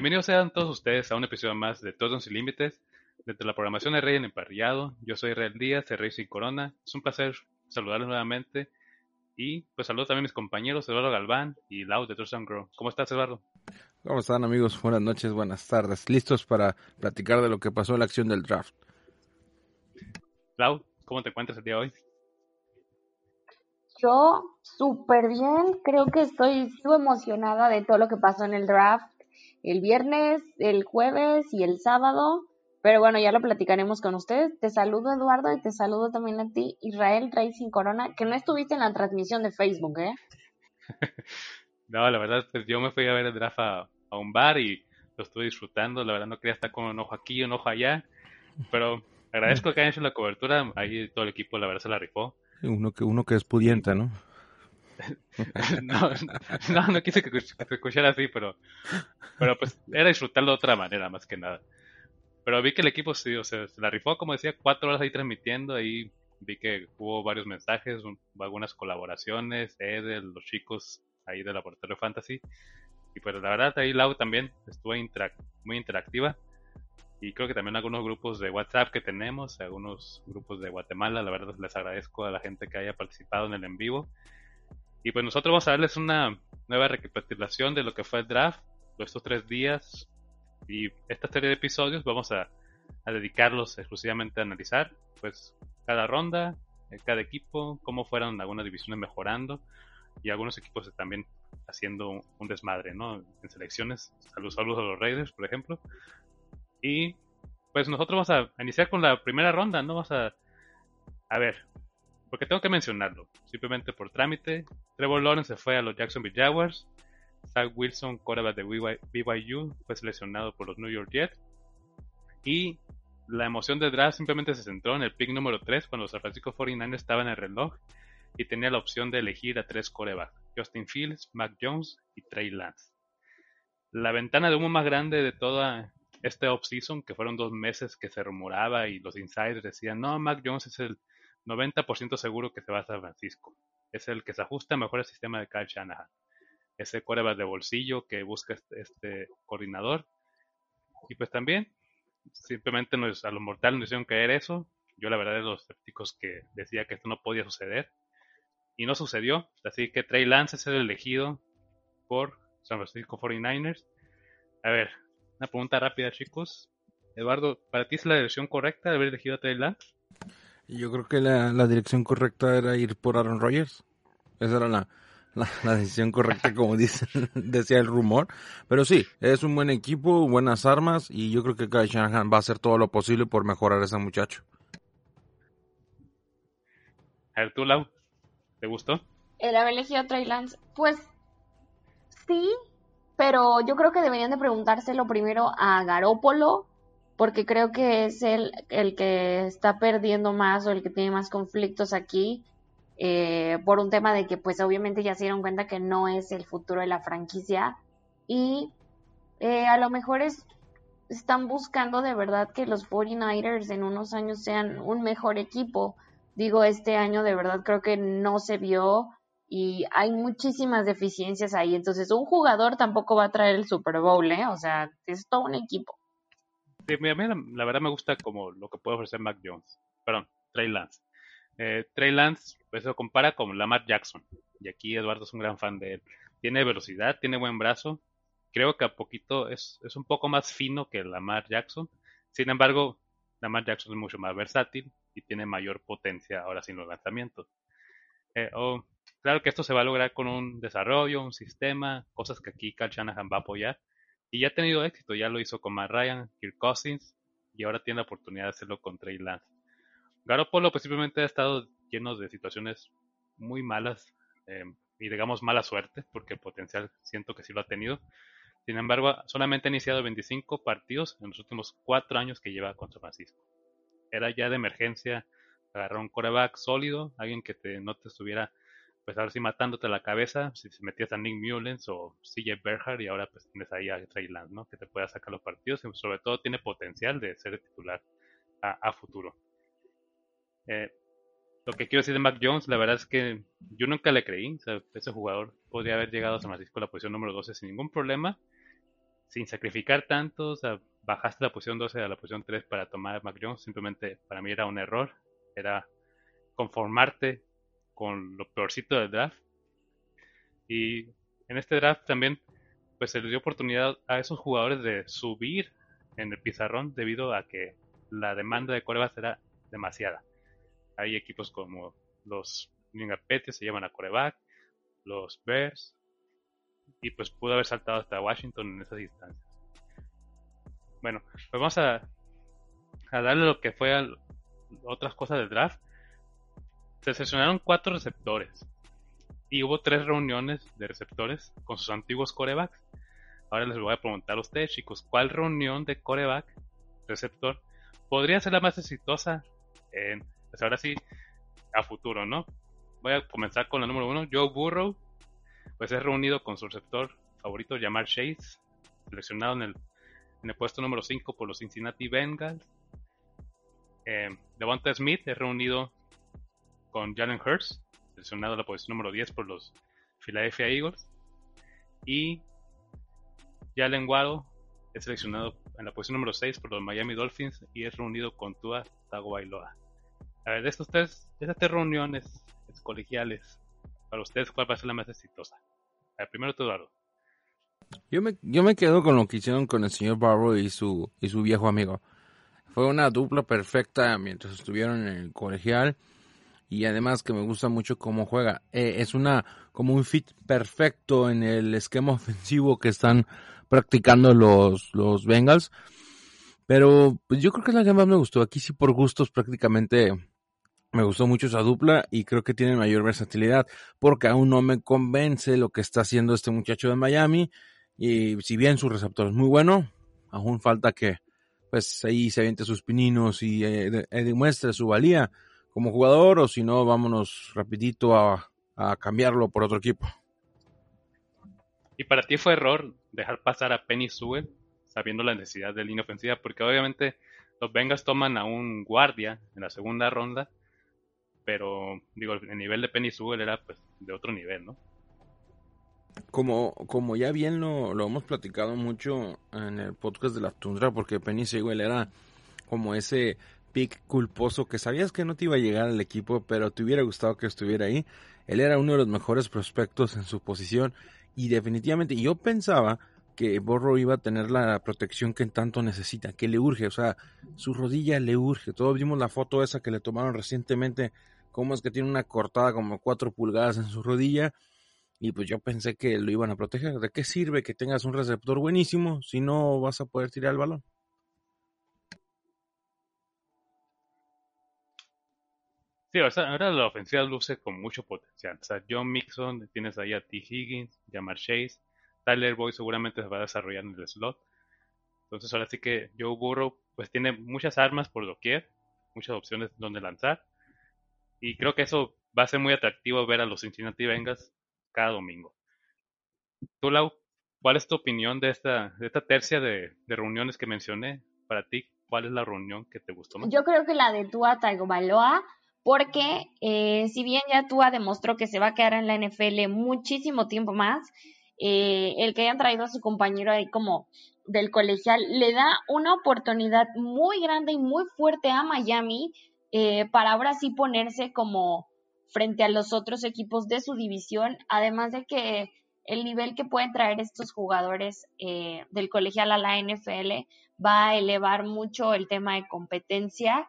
Bienvenidos sean todos ustedes a un episodio más de Todos Sin Límites, desde la programación de Rey en Emparrillado. Yo soy Israel Díaz, de Rey Sin Corona. Es un placer saludarlos nuevamente. Y pues saludo también a mis compañeros Eduardo Galván y Lau de and Grow. ¿Cómo estás, Eduardo? ¿Cómo están amigos? Buenas noches, buenas tardes. ¿Listos para platicar de lo que pasó en la acción del draft? Lau, ¿cómo te encuentras el día de hoy? Yo súper bien, creo que estoy sigo emocionada de todo lo que pasó en el draft el viernes, el jueves y el sábado, pero bueno, ya lo platicaremos con ustedes. Te saludo Eduardo y te saludo también a ti, Israel Racing Corona, que no estuviste en la transmisión de Facebook, ¿eh? no, la verdad, pues yo me fui a ver el draft a, a un bar y lo estuve disfrutando, la verdad no quería estar con un ojo aquí y un ojo allá, pero agradezco que hayan hecho la cobertura, ahí todo el equipo la verdad se la rifó. Uno que, uno que es pudiente, ¿no? no, no, no quise que se escuchara así, pero, pero pues era disfrutarlo de otra manera, más que nada. Pero vi que el equipo sí, o sea, se la rifó, como decía, cuatro horas ahí transmitiendo, ahí vi que hubo varios mensajes, un, algunas colaboraciones, Edel, los chicos ahí del Laboratorio Fantasy. Y pues la verdad ahí Lau también estuvo interac muy interactiva. Y creo que también algunos grupos de WhatsApp que tenemos, algunos grupos de Guatemala, la verdad les agradezco a la gente que haya participado en el en vivo. Y pues nosotros vamos a darles una nueva recapitulación de lo que fue el draft, de estos tres días. Y esta serie de episodios vamos a, a dedicarlos exclusivamente a analizar pues cada ronda, cada equipo, cómo fueron algunas divisiones mejorando y algunos equipos también haciendo un, un desmadre, ¿no? En selecciones, saludos, saludos a los Raiders, por ejemplo. Y pues nosotros vamos a iniciar con la primera ronda, ¿no? Vamos a, a ver, porque tengo que mencionarlo, simplemente por trámite. Trevor Lawrence se fue a los Jacksonville Jaguars. Zach Wilson, quarterback de BYU, fue seleccionado por los New York Jets. Y la emoción de draft simplemente se centró en el pick número 3 cuando los San Francisco 49ers estaban en el reloj y tenía la opción de elegir a tres quarterbacks, Justin Fields, Mac Jones y Trey Lance. La ventana de humo más grande de toda este offseason, que fueron dos meses que se rumoraba y los insiders decían, no, Mac Jones es el 90% seguro que se va a San Francisco. Es el que se ajusta mejor al sistema de Kyle Shanahan. Ese quarterback de bolsillo que busca este, este, coordinador. Y pues también, simplemente nos, a los mortales nos hicieron caer eso. Yo la verdad de los escépticos que decía que esto no podía suceder. Y no sucedió. Así que Trey Lance es el elegido por San Francisco 49ers. A ver, una pregunta rápida chicos. Eduardo, ¿para ti es la dirección correcta de haber elegido a Trey Lance? Yo creo que la, la, dirección correcta era ir por Aaron Rodgers. Esa era la, la, la decisión correcta, como dice, decía el rumor. Pero sí, es un buen equipo, buenas armas, y yo creo que Kyle Shanahan va a hacer todo lo posible por mejorar a ese muchacho. A ver, tú, Lau, ¿te gustó? El haber elegido a Trey Lance, pues sí, pero yo creo que deberían de preguntárselo primero a Garópolo porque creo que es el, el que está perdiendo más o el que tiene más conflictos aquí, eh, por un tema de que pues obviamente ya se dieron cuenta que no es el futuro de la franquicia y eh, a lo mejor es, están buscando de verdad que los 49ers en unos años sean un mejor equipo. Digo, este año de verdad creo que no se vio y hay muchísimas deficiencias ahí. Entonces, un jugador tampoco va a traer el Super Bowl, ¿eh? O sea, es todo un equipo. La, la, verdad me gusta como lo que puede ofrecer Mac Jones. Perdón, Trey Lance. Eh, Trey Lance, pues se compara con Lamar Jackson. Y aquí Eduardo es un gran fan de él. Tiene velocidad, tiene buen brazo. Creo que a poquito es, es un poco más fino que Lamar Jackson. Sin embargo, Lamar Jackson es mucho más versátil y tiene mayor potencia ahora sin los lanzamientos. Oh, claro que esto se va a lograr con un desarrollo, un sistema, cosas que aquí Cal Shanahan va a apoyar. Y ya ha tenido éxito, ya lo hizo con Matt Ryan, Kirk Cousins, y ahora tiene la oportunidad de hacerlo con Trey Lance. Garoppolo pues simplemente ha estado lleno de situaciones muy malas eh, y digamos mala suerte, porque el potencial siento que sí lo ha tenido. Sin embargo, solamente ha iniciado 25 partidos en los últimos cuatro años que lleva contra Francisco. Era ya de emergencia agarrar un coreback sólido, alguien que te, no te estuviera, pues ahora sí matándote la cabeza, si metías a Nick Mullens o CJ Berhard y ahora pues tienes ahí a Trey ¿no? Que te pueda sacar los partidos y sobre todo tiene potencial de ser titular a, futuro. Eh, lo que quiero decir de Mac Jones, la verdad es que yo nunca le creí. ese jugador podría haber llegado a San Francisco a la posición número 12 sin ningún problema, sin sacrificar tanto. O sea, bajaste la posición 12 a la posición 3 para tomar a Mac Jones. Simplemente para mí era un error era conformarte con lo peorcito del draft. Y en este draft también pues se le dio oportunidad a esos jugadores de subir en el pizarrón debido a que la demanda de corebacks era demasiada. Hay equipos como los England se llaman a coreback, los Bears, y pues pudo haber saltado hasta Washington en esas distancias. Bueno, pues vamos a, a darle lo que fue al, otras cosas del draft, se seleccionaron cuatro receptores y hubo tres reuniones de receptores con sus antiguos corebacks. Ahora les voy a preguntar a ustedes, chicos, ¿cuál reunión de coreback receptor podría ser la más exitosa en, pues ahora sí, a futuro, ¿no? Voy a comenzar con la número uno, Joe Burrow, pues es reunido con su receptor favorito, Jamar Chase, seleccionado en el, en el puesto número 5 por los Cincinnati Bengals. Eh, Devonta Smith es reunido con Jalen Hurts, seleccionado a la posición número 10 por los Philadelphia Eagles. Y Jalen Waddle es seleccionado en la posición número 6 por los Miami Dolphins y es reunido con Tua Tagovailoa. A ver, de estos tres, estas tres reuniones colegiales, para ustedes, ¿cuál va a ser la más exitosa? A ver, primero Eduardo. Yo me, yo me quedo con lo que hicieron con el señor Barrow y su, y su viejo amigo. Fue una dupla perfecta mientras estuvieron en el colegial y además que me gusta mucho cómo juega. Eh, es una como un fit perfecto en el esquema ofensivo que están practicando los, los Bengals. Pero pues yo creo que es la que más me gustó. Aquí sí por gustos prácticamente me gustó mucho esa dupla y creo que tiene mayor versatilidad porque aún no me convence lo que está haciendo este muchacho de Miami y si bien su receptor es muy bueno, aún falta que pues ahí se aviente sus pininos y eh, eh, demuestre su valía como jugador o si no, vámonos rapidito a, a, cambiarlo por otro equipo. ¿Y para ti fue error dejar pasar a Penny Sewell sabiendo la necesidad de línea ofensiva? Porque obviamente los Bengals toman a un guardia en la segunda ronda, pero digo, el nivel de Penny Sewell era pues de otro nivel, ¿no? Como, como ya bien lo, lo hemos platicado mucho en el podcast de la Tundra, porque Penny Sewell era como ese pick culposo que sabías que no te iba a llegar al equipo, pero te hubiera gustado que estuviera ahí. Él era uno de los mejores prospectos en su posición y definitivamente yo pensaba que Borro iba a tener la protección que tanto necesita, que le urge, o sea, su rodilla le urge. Todos vimos la foto esa que le tomaron recientemente, cómo es que tiene una cortada como cuatro pulgadas en su rodilla y pues yo pensé que lo iban a proteger. ¿De qué sirve que tengas un receptor buenísimo si no vas a poder tirar el balón? Sí, ahora la ofensiva luce con mucho potencial. O sea, John Mixon, tienes ahí a T. Higgins, Jamar Chase, Tyler Boyd seguramente se va a desarrollar en el slot. Entonces ahora sí que Joe Burrow pues tiene muchas armas por doquier, muchas opciones donde lanzar. Y creo que eso va a ser muy atractivo ver a los Cincinnati Bengals cada domingo. Tú, Lau, ¿cuál es tu opinión de esta, de esta tercia de, reuniones que mencioné? Para ti, ¿cuál es la reunión que te gustó más? Yo creo que la de Tua Tagovailoa, porque eh, si bien ya Tua demostró que se va a quedar en la NFL muchísimo tiempo más, eh, el que hayan traído a su compañero ahí como del colegial le da una oportunidad muy grande y muy fuerte a Miami eh, para ahora sí ponerse como frente a los otros equipos de su división, además de que el nivel que pueden traer estos jugadores eh, del colegial a la NFL va a elevar mucho el tema de competencia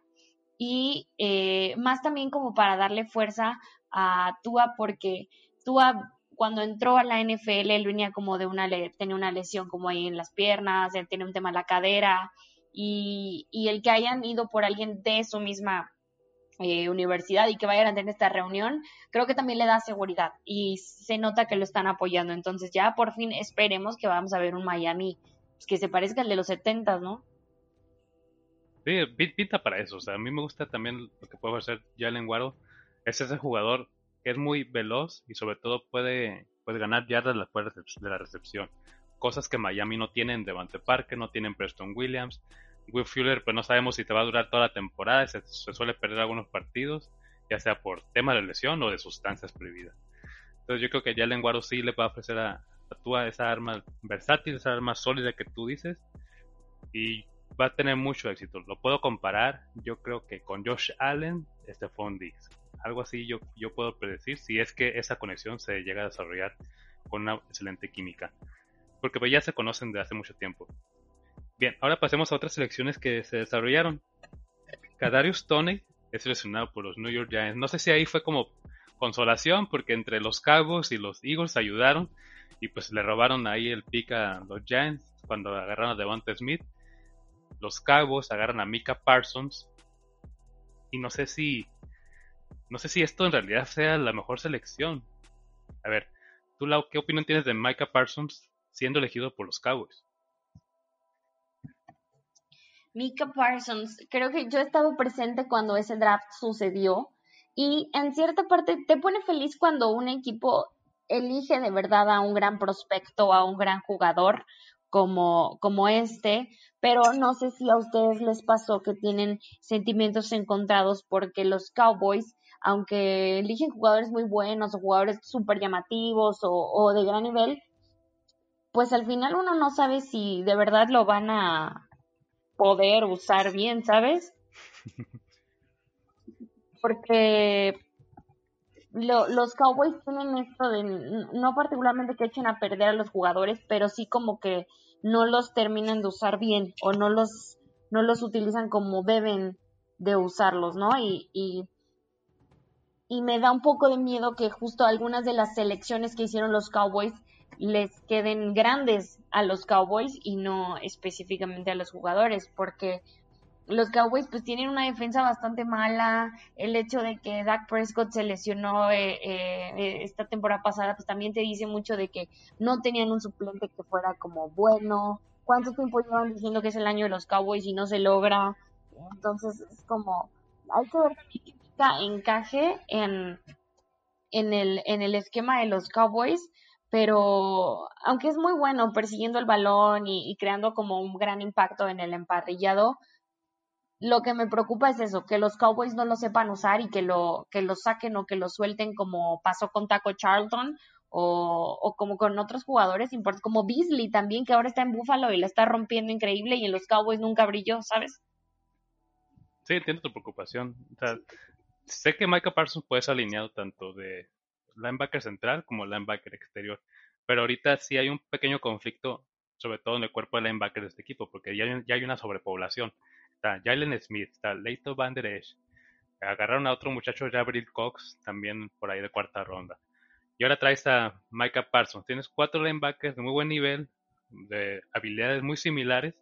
y eh, más también como para darle fuerza a Tua porque Tua cuando entró a la NFL él venía como de una tenía una lesión como ahí en las piernas, él tiene un tema en la cadera y, y el que hayan ido por alguien de su misma eh, universidad y que vayan a tener esta reunión, creo que también le da seguridad y se nota que lo están apoyando. Entonces ya por fin esperemos que vamos a ver un Miami pues, que se parezca al de los 70, ¿no? Sí, pinta para eso. O sea, a mí me gusta también lo que puede hacer Jalen Guaro. Es ese jugador que es muy veloz y sobre todo puede, puede ganar yardas de la recepción. Cosas que Miami no tienen Devante Parker, no tienen Preston Williams. Will Fuller, pues no sabemos si te va a durar toda la temporada, se, suele perder algunos partidos, ya sea por tema de lesión o de sustancias prohibidas. Entonces yo creo que ya Lenguaro sí le va a ofrecer a, a Tua esa arma versátil, esa arma sólida que tú dices, y va a tener mucho éxito. Lo puedo comparar, yo creo que con Josh Allen, Stephon Diggs. Algo así yo, yo puedo predecir si es que esa conexión se llega a desarrollar con una excelente química. Porque pues ya se conocen de hace mucho tiempo. Bien, ahora pasemos a otras selecciones que se desarrollaron. Kadarius Toney es seleccionado por los New York Giants. No sé si ahí fue como consolación, porque entre los Cowboys y los Eagles ayudaron y pues le robaron ahí el pick a los Giants cuando agarraron a Devonta Smith. Los Cowboys agarran a Mika Parsons y no sé si no sé si esto en realidad sea la mejor selección. A ver, ¿tú Lau, qué opinión tienes de Micah Parsons siendo elegido por los Cowboys? Mika Parsons, creo que yo he estado presente cuando ese draft sucedió y en cierta parte te pone feliz cuando un equipo elige de verdad a un gran prospecto, a un gran jugador como, como este, pero no sé si a ustedes les pasó que tienen sentimientos encontrados porque los Cowboys, aunque eligen jugadores muy buenos o jugadores súper llamativos o, o de gran nivel, pues al final uno no sabe si de verdad lo van a, poder usar bien, ¿sabes? Porque los Cowboys tienen esto de, no particularmente que echen a perder a los jugadores, pero sí como que no los terminan de usar bien o no los, no los utilizan como deben de usarlos, ¿no? Y, y, y me da un poco de miedo que justo algunas de las selecciones que hicieron los Cowboys les queden grandes a los Cowboys y no específicamente a los jugadores, porque los Cowboys pues tienen una defensa bastante mala, el hecho de que Dak Prescott se lesionó eh, eh, esta temporada pasada pues también te dice mucho de que no tenían un suplente que fuera como bueno, cuánto tiempo llevan diciendo que es el año de los Cowboys y no se logra, entonces es como hay que ver que encaje en, en, el, en el esquema de los Cowboys pero aunque es muy bueno persiguiendo el balón y, creando como un gran impacto en el emparrillado, lo que me preocupa es eso, que los Cowboys no lo sepan usar y que lo, que lo saquen o que lo suelten como pasó con Taco Charlton o, o como con otros jugadores como Beasley también, que ahora está en Buffalo y la está rompiendo increíble y en los Cowboys nunca brilló, ¿sabes? Sí, entiendo tu preocupación. sé que Micah Parsons puede ser alineado tanto de linebacker central como linebacker exterior. Pero ahorita sí hay un pequeño conflicto, sobre todo en el cuerpo de linebacker de este equipo, porque ya hay, ya hay una sobrepoblación. Está Jalen Smith, está Leito Van Der Esch, agarraron a otro muchacho, Gabriel Cox, también por ahí de cuarta ronda. Y ahora traes a Micah Parsons. Tienes cuatro linebackers de muy buen nivel, de habilidades muy similares.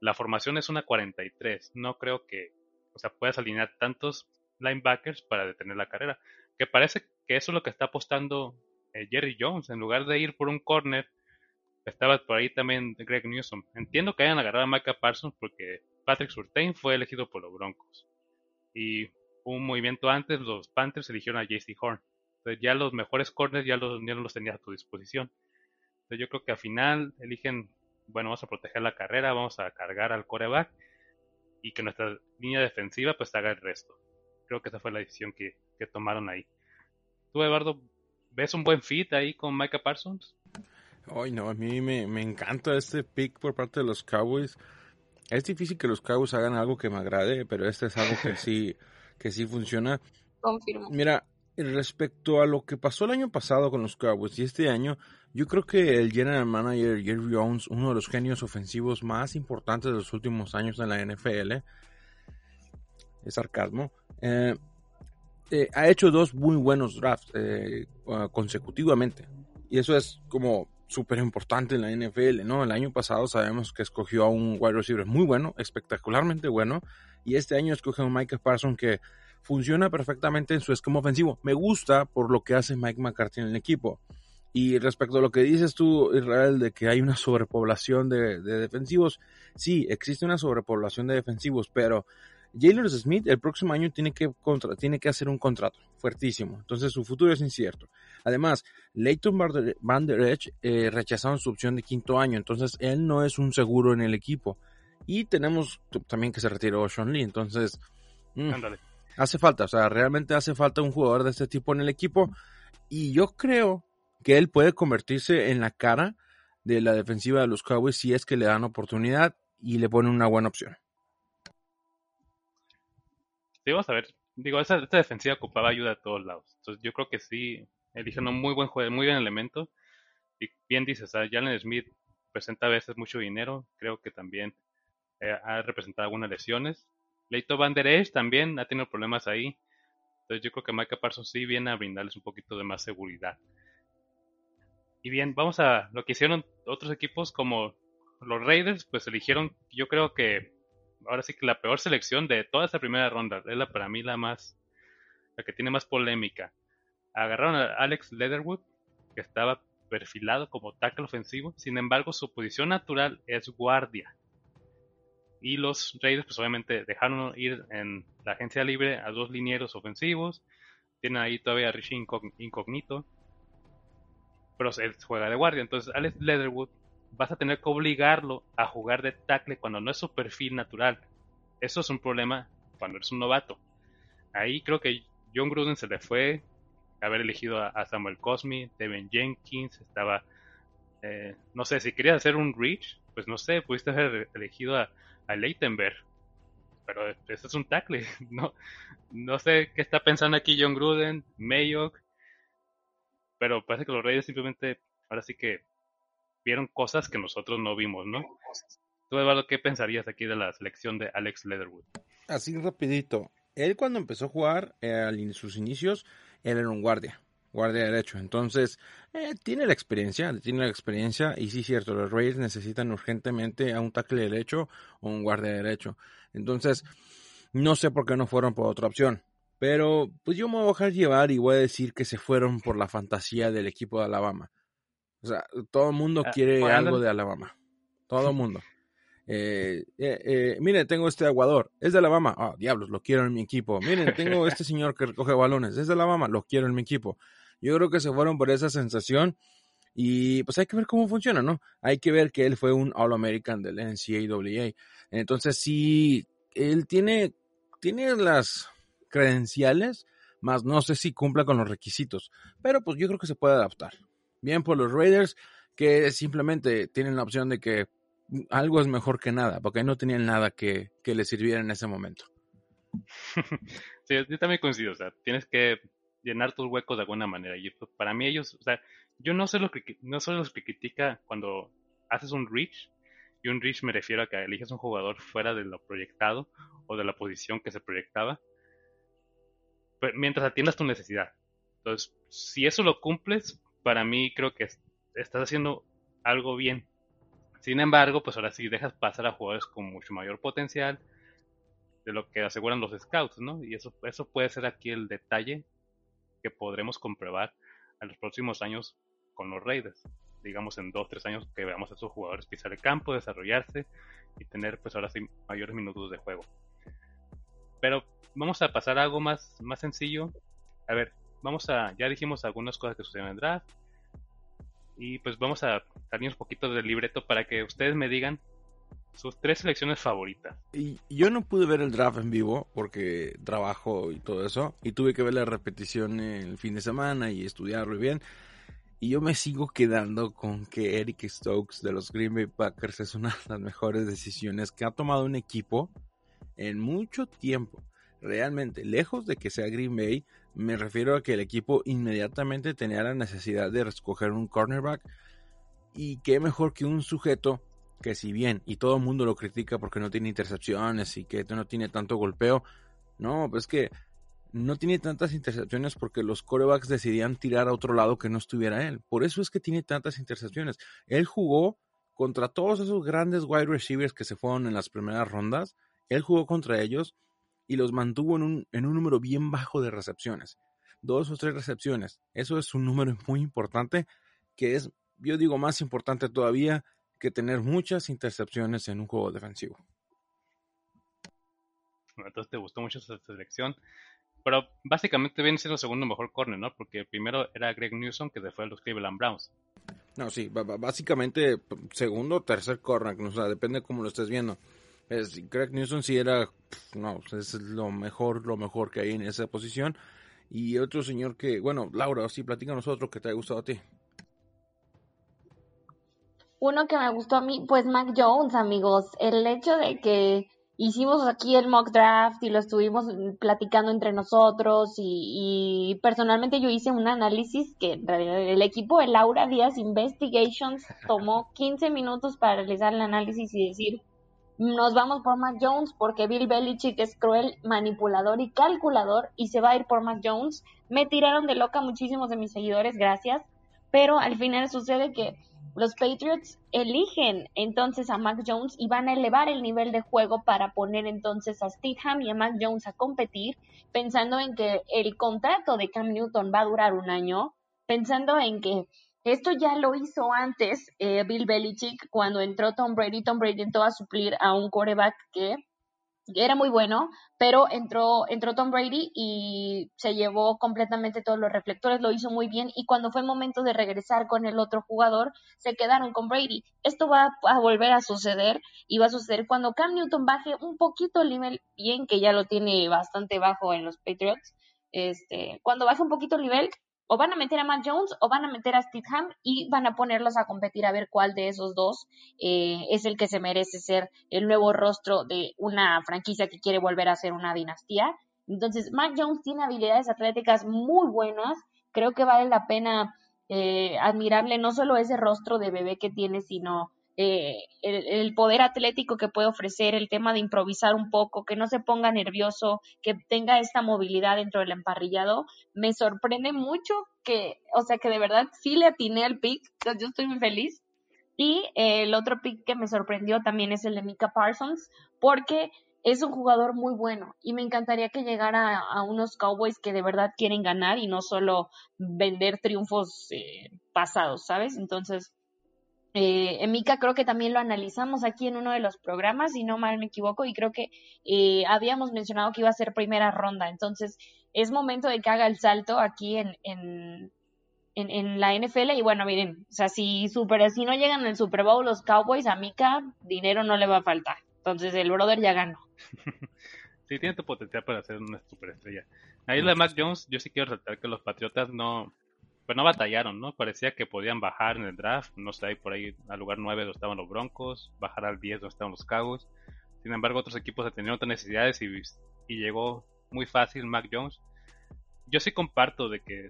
La formación es una 43. No creo que o sea, puedas alinear tantos linebackers para detener la carrera. Que parece que eso es lo que está apostando eh, Jerry Jones. En lugar de ir por un corner, estaba por ahí también Greg Newsom. Entiendo que hayan agarrado a Micah Parsons porque Patrick Surtain fue elegido por los Broncos. Y un movimiento antes, los Panthers eligieron a JC Horn. Entonces ya los mejores corners ya los, los tenías a tu disposición. Entonces yo creo que al final eligen, bueno, vamos a proteger la carrera, vamos a cargar al coreback y que nuestra línea defensiva pues haga el resto. Creo que esa fue la decisión que tomaron ahí. ¿Tú, Eduardo, ves un buen fit ahí con Micah Parsons? Ay, no, a mí me, encanta este pick por parte de los Cowboys. Es difícil que los Cowboys hagan algo que me agrade, pero este es algo que sí, que sí funciona. Confirmo. Mira, respecto a lo que pasó el año pasado con los Cowboys y este año, yo creo que el general manager Jerry Jones, uno de los genios ofensivos más importantes de los últimos años en la NFL, es sarcasmo, eh, eh, ha hecho dos muy buenos drafts eh, consecutivamente. Y eso es como súper importante en la NFL, ¿no? El año pasado sabemos que escogió a un wide receiver muy bueno, espectacularmente bueno, y este año escoge a un Micah Parsons que funciona perfectamente en su esquema ofensivo. Me gusta por lo que hace Mike McCarthy en el equipo. Y respecto a lo que dices tú, Israel, de que hay una sobrepoblación de, defensivos, sí, existe una sobrepoblación de defensivos, pero Jalen Smith el próximo año tiene que, contra, tiene que hacer un contrato fuertísimo, entonces su futuro es incierto. Además, Leighton Van Der Esch eh, rechazaron su opción de quinto año, entonces él no es un seguro en el equipo. Y tenemos también que se retiró Sean Lee, entonces mm, hace falta, o sea, realmente hace falta un jugador de este tipo en el equipo. Y yo creo que él puede convertirse en la cara de la defensiva de los Cowboys si es que le dan oportunidad y le ponen una buena opción. Sí, vamos a ver. Digo, esta defensiva ocupaba ayuda de todos lados. Entonces yo creo que sí, eligen un muy buen juego, muy buen elemento. Y bien dices, Jalen Smith presenta a veces mucho dinero. Creo que también eh, ha representado algunas lesiones. Leito Van Der Esch también ha tenido problemas ahí. Entonces yo creo que Micah Parsons sí viene a brindarles un poquito de más seguridad. Y bien, vamos a lo que hicieron otros equipos como los Raiders, pues eligieron, yo creo que ahora sí que la peor selección de toda esa primera ronda, es la para mí la más, la que tiene más polémica. Agarraron a Alex Leatherwood, que estaba perfilado como tackle ofensivo, sin embargo su posición natural es guardia. Y los Raiders pues obviamente dejaron ir en la agencia libre a dos linieros ofensivos, tienen ahí todavía a Richie Incognito, pero él juega de guardia. Entonces, Alex Leatherwood vas a tener que obligarlo a jugar de tackle cuando no es su perfil natural. Eso es un problema cuando eres un novato. Ahí creo que John Gruden se le fue haber elegido a, Samuel Cosme, Devin Jenkins, estaba, eh, no sé, si querías hacer un reach, pues no sé, pudiste haber elegido a, Leitenberg, pero eso es un tackle, no, no sé qué está pensando aquí John Gruden, Mayock, pero parece que los Reyes simplemente, ahora sí que vieron cosas que nosotros no vimos, ¿no? Tú, Eduardo, ¿qué pensarías aquí de la selección de Alex Leatherwood? Así rapidito. Él cuando empezó a jugar, eh, en sus inicios, él era un guardia, guardia derecho. Entonces, eh, tiene la experiencia, tiene la experiencia. Y sí, es cierto, los Reyes necesitan urgentemente a un tackle derecho o un guardia derecho. Entonces, no sé por qué no fueron por otra opción. Pero pues yo me voy a dejar llevar y voy a decir que se fueron por la fantasía del equipo de Alabama. O sea, todo el mundo ah, quiere algo de Alabama. Todo el mundo. Eh, eh, eh, miren, tengo este aguador, es de Alabama. Ah, diablos, lo quiero en mi equipo. Miren, tengo este señor que recoge balones, es de Alabama, lo quiero en mi equipo. Yo creo que se fueron por esa sensación y pues hay que ver cómo funciona, ¿no? Hay que ver que él fue un All-American del NCAA. Entonces, sí, él tiene, tiene las credenciales, más no sé si cumpla con los requisitos. Pero pues yo creo que se puede adaptar. Bien por los Raiders, que simplemente tienen la opción de que algo es mejor que nada, porque no tenían nada que, que les sirviera en ese momento. sí, yo también coincido, o sea, tienes que llenar tus huecos de alguna manera. Y para mí ellos, o sea, yo no sé lo que no soy los que critica cuando haces un reach, y un reach me refiero a que eliges un jugador fuera de lo proyectado o de la posición que se proyectaba mientras atiendas tu necesidad. Entonces, si eso lo cumples, para mí creo que estás haciendo algo bien. Sin embargo, pues ahora sí dejas pasar a jugadores con mucho mayor potencial de lo que aseguran los scouts, ¿no? Y eso, eso puede ser aquí el detalle que podremos comprobar en los próximos años con los Raiders. Digamos en dos, tres años que veamos a esos jugadores pisar el campo, desarrollarse y tener pues ahora sí mayores minutos de juego. Pero vamos a pasar a algo más, más sencillo. A ver, vamos a, ya dijimos algunas cosas que suceden en el draft. Y pues vamos a salirnos un poquito del libreto para que ustedes me digan sus tres selecciones favoritas. Y yo no pude ver el draft en vivo porque trabajo y todo eso. Y tuve que ver la repetición el fin de semana y estudiarlo bien. Y yo me sigo quedando con que Eric Stokes de los Green Bay Packers es una de las mejores decisiones que ha tomado un equipo en mucho tiempo realmente, lejos de que sea Green Bay, me refiero a que el equipo inmediatamente tenía la necesidad de escoger un cornerback. Y qué mejor que un sujeto que si bien, y todo el mundo lo critica porque no tiene intercepciones y que no tiene tanto golpeo, no, pues que no tiene tantas intercepciones porque los corebacks decidían tirar a otro lado que no estuviera él. Por eso es que tiene tantas intercepciones. Él jugó contra todos esos grandes wide receivers que se fueron en las primeras rondas. Él jugó contra ellos y los mantuvo en un, en un número bien bajo de recepciones. Dos o tres recepciones. Eso es un número muy importante que es, yo digo, más importante todavía que tener muchas intercepciones en un juego defensivo. Entonces te gustó mucho esa selección. Pero básicamente viene siendo el segundo mejor corner, ¿no? Porque primero era Greg Newsom, que se fue a los Cleveland Browns. No, sí, básicamente segundo o tercer corner, o sea, depende de cómo lo estés viendo. Es, Greg Newsom sí era, no, es lo mejor, lo mejor que hay en esa posición. Y otro señor que, bueno, Laura, sí, platícanos otro que te haya gustado a ti. Uno que me gustó a mí, pues Mac Jones, amigos. El hecho de que hicimos aquí el mock draft y lo estuvimos platicando entre nosotros y, personalmente yo hice un análisis que el equipo de Laura Díaz Investigations tomó 15 minutos para realizar el análisis y decir nos vamos por Mac Jones porque Bill Belichick es cruel, manipulador y calculador y se va a ir por Mac Jones. Me tiraron de loca muchísimos de mis seguidores, gracias, pero al final sucede que los Patriots eligen entonces a Mac Jones y van a elevar el nivel de juego para poner entonces a Stidham y a Mac Jones a competir, pensando en que el contrato de Cam Newton va a durar un año, pensando en que esto ya lo hizo antes eh, Bill Belichick cuando entró Tom Brady. Tom Brady entró a suplir a un quarterback que era muy bueno, pero entró, entró Tom Brady y se llevó completamente todos los reflectores, lo hizo muy bien y cuando fue momento de regresar con el otro jugador, se quedaron con Brady. Esto va a volver a suceder y va a suceder cuando Cam Newton baje un poquito el nivel, bien que ya lo tiene bastante bajo en los Patriots, este, cuando baje un poquito el nivel, o van a meter a Matt Jones o van a meter a Stidham y van a ponerlos a competir a ver cuál de esos dos eh, es el que se merece ser el nuevo rostro de una franquicia que quiere volver a ser una dinastía. Entonces, Matt Jones tiene habilidades atléticas muy buenas. Creo que vale la pena eh, admirarle no solo ese rostro de bebé que tiene, sino eh, el, poder atlético que puede ofrecer, el tema de improvisar un poco, que no se ponga nervioso, que tenga esta movilidad dentro del emparrillado, me sorprende mucho que, o sea, que de verdad sí le atiné al pick, yo estoy muy feliz. Y el otro pick que me sorprendió también es el de Mika Parsons, porque es un jugador muy bueno y me encantaría que llegara a, unos Cowboys que de verdad quieren ganar y no solo vender triunfos eh, pasados, ¿sabes? Entonces, eh, Emika creo que también lo analizamos aquí en uno de los programas, si no mal me equivoco, y creo que eh, habíamos mencionado que iba a ser primera ronda. Entonces, es momento de que haga el salto aquí en, en, en, la NFL. Y bueno, miren, o sea, si, super, si no llegan al Super Bowl los Cowboys, a Mika dinero no le va a faltar. Entonces, el brother ya ganó. sí, tiene tu potencial para ser una superestrella. Ahí la de Mac Jones, yo sí quiero resaltar que los Patriotas no, pues no batallaron, ¿no? Parecía que podían bajar en el draft, no sé, por ahí al lugar 9 donde estaban los Broncos, bajar al 10 donde estaban los Cowboys. Sin embargo, otros equipos tenían otras necesidades y, y llegó muy fácil Mac Jones. Yo sí comparto de que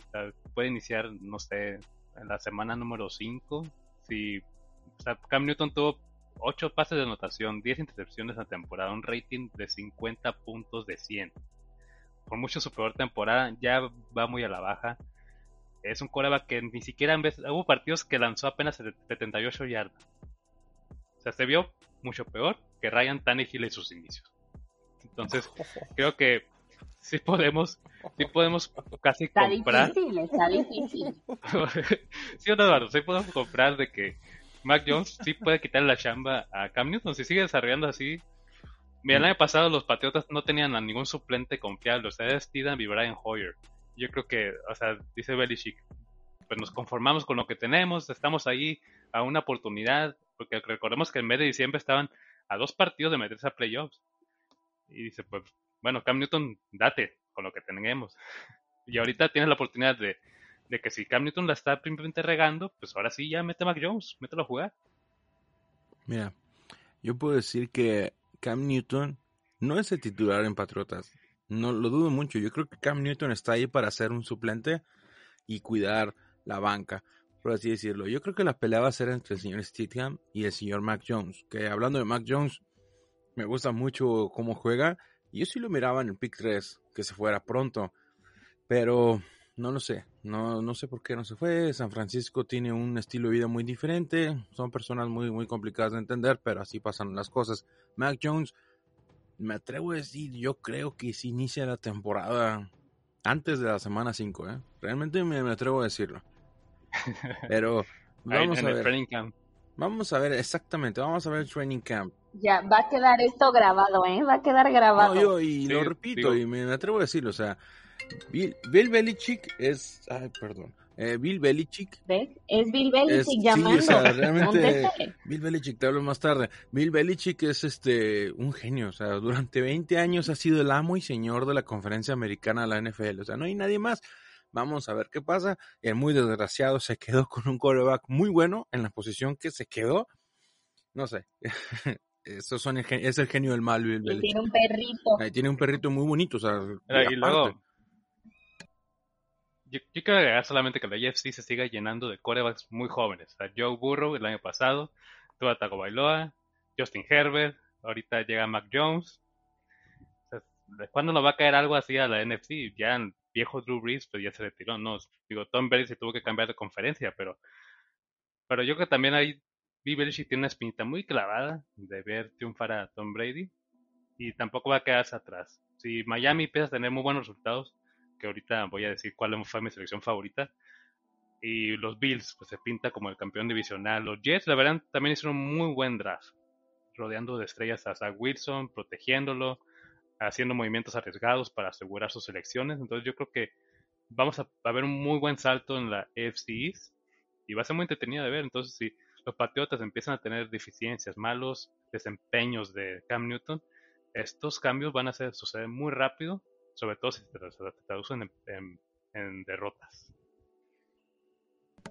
puede iniciar, no sé, en la semana número 5. Si o sea, Cam Newton tuvo 8 pases de anotación, 10 intercepciones en la temporada, un rating de 50 puntos de 100. Por mucho su peor temporada, ya va muy a la baja es un coreback que ni siquiera en vez, hubo partidos que lanzó apenas 78 yardas. O sea, se vio mucho peor que Ryan Tannehill en sus inicios. Entonces, creo que sí podemos, sí podemos casi comprar. Difícil, está difícil. sí o no, sí podemos comprar de que Mac Jones sí puede quitarle la chamba a Cam Newton si sigue desarrollando así. Mira, el año pasado los Patriotas no tenían a ningún suplente confiable, o sea, era Steven y Brian Hoyer yo creo que, o sea, dice Belichick, pues nos conformamos con lo que tenemos, estamos ahí a una oportunidad, porque recordemos que en mes de diciembre estaban a dos partidos de meterse a playoffs. Y dice, pues, bueno, Cam Newton, date con lo que tenemos. Y ahorita tienes la oportunidad de, de que si Cam Newton la está simplemente regando, pues ahora sí ya mete a Mac Jones, mételo a jugar. Mira, yo puedo decir que Cam Newton no es el titular en Patriotas. No lo dudo mucho. Yo creo que Cam Newton está ahí para ser un suplente y cuidar la banca, por así decirlo. Yo creo que la pelea va a ser entre el señor Stidham y el señor Mac Jones. Que hablando de Mac Jones, me gusta mucho cómo juega, yo sí lo miraba en el pick 3, que se fuera pronto. Pero no lo sé. No, no sé por qué no se fue. San Francisco tiene un estilo de vida muy diferente. Son personas muy, muy complicadas de entender, pero así pasan las cosas. Mac Jones, me atrevo a decir, yo creo que si inicia la temporada antes de la semana 5, ¿eh? Realmente me, me atrevo a decirlo. Pero vamos a ver. training camp. Vamos a ver, exactamente. Vamos a ver el training camp. Ya, va a quedar esto grabado, ¿eh? Va a quedar grabado. No, yo y Sí, lo repito digo- y me, me atrevo a decirlo, o sea, Bill, Bill Belichick es, ay, perdón, eh, Bill Belichick, ¿Ves? Es Bill Es- Belichick sí, llamando. o sea, realmente- Contéstale. Bill Belichick, te hablo más tarde. Bill Belichick es este un genio, o sea, durante 20 años ha sido el amo y señor de la conferencia americana de la NFL, o sea, no hay nadie más. Vamos a ver qué pasa. El muy desgraciado se quedó con un quarterback muy bueno en la posición que se quedó. No sé. Eso son el es el genio del mal, Bill Belichick. tiene un perrito. Ahí tiene un perrito muy bonito, o sea, Mira, y y luego, aparte. Yo, quiero agregar solamente que la AFC se siga llenando de corebacks muy jóvenes. Joe Burrow el año pasado, Tua Tagovailoa, Justin Herbert, ahorita llega Mac Jones. O sea, ¿de ¿Cuándo nos va a caer algo así a la NFC? Ya el viejo Drew Brees pues ya se retiró, no, digo, Tom Brady se tuvo que cambiar de conferencia, pero pero yo creo que también ahí Bill Belichick tiene una espinita muy clavada de ver triunfar a Tom Brady y tampoco va a quedarse atrás. Si Miami empieza a tener muy buenos resultados, que ahorita voy a decir cuál fue mi selección favorita, y los Bills pues se pinta como el campeón divisional. Los Jets, la verdad, también hicieron un muy buen draft, rodeando de estrellas a Zach Wilson, protegiéndolo, haciendo movimientos arriesgados para asegurar sus selecciones. Entonces yo creo que vamos a, a ver un muy buen salto en la AFC East y va a ser muy entretenido de ver. Entonces si los Patriotas empiezan a tener deficiencias, malos desempeños de Cam Newton, estos cambios van a suceder muy rápido, sobre todo si se traducen en, en- en derrotas.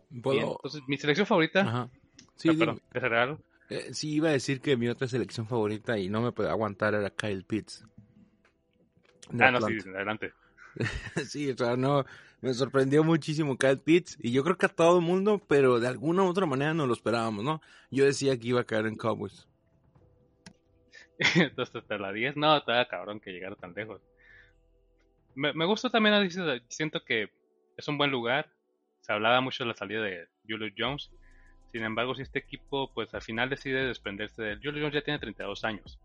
Bien, entonces mi selección favorita, Ajá. Sí, ah, perdón, ¿es regalo? Eh, sí, iba a decir que mi otra selección favorita y no me puede aguantar era Kyle Pitts. Ah, no, sí, adelante. Sí, o sea, no, me sorprendió muchísimo Kyle Pitts y yo creo que a todo el mundo, pero de alguna u otra manera no lo esperábamos, ¿no? Yo decía que iba a caer en Cowboys. Entonces hasta la 10, no, estaba cabrón que llegara tan lejos. Me, gusta también, siento que es un buen lugar. Se hablaba mucho de la salida de Julio Jones. Sin embargo, si este equipo, pues al final decide desprenderse de él. Julio Jones ya tiene 32 años.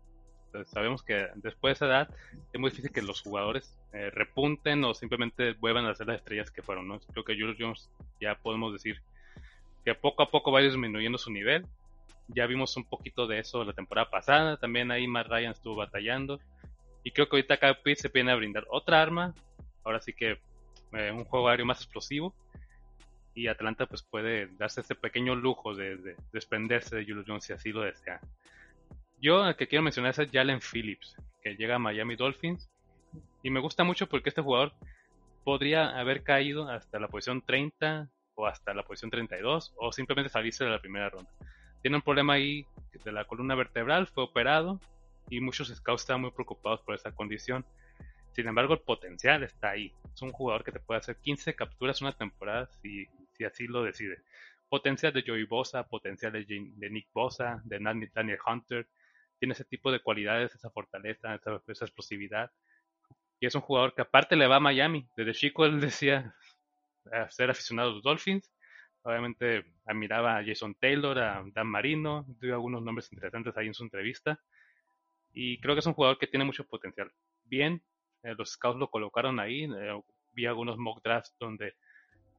Entonces sabemos que después de esa edad es muy difícil que los jugadores eh, repunten o simplemente vuelvan a ser las estrellas que fueron, ¿no? Creo que Julio Jones ya podemos decir que poco a poco va disminuyendo su nivel. Ya vimos un poquito de eso la temporada pasada. También ahí Matt Ryan estuvo batallando. Y creo que ahorita Pitts se viene a brindar otra arma. Ahora sí que eh, un juego aéreo más explosivo. Y Atlanta pues puede darse este pequeño lujo de, de desprenderse de Julio Jones si así lo desea. Yo el que quiero mencionar es Jalen Phillips, que llega a Miami Dolphins. Y me gusta mucho porque este jugador podría haber caído hasta la posición 30 o hasta la posición 32 o simplemente salirse de la primera ronda. Tiene un problema ahí de la columna vertebral, fue operado y muchos scouts están muy preocupados por esa condición. Sin embargo, el potencial está ahí. Es un jugador que te puede hacer 15 capturas una temporada si, si así lo decide. Potencial de Joey Bosa, potencial de, de Nick Bosa, de Daniel Hunter. Tiene ese tipo de cualidades, esa fortaleza, esa, explosividad. Y es un jugador que aparte le va a Miami. Desde chico él decía ser aficionado a los Dolphins. Obviamente admiraba a Jason Taylor, a Dan Marino, dio algunos nombres interesantes ahí en su entrevista. Y creo que es un jugador que tiene mucho potencial. Bien, eh, los scouts lo colocaron ahí. eh, vi algunos mock drafts donde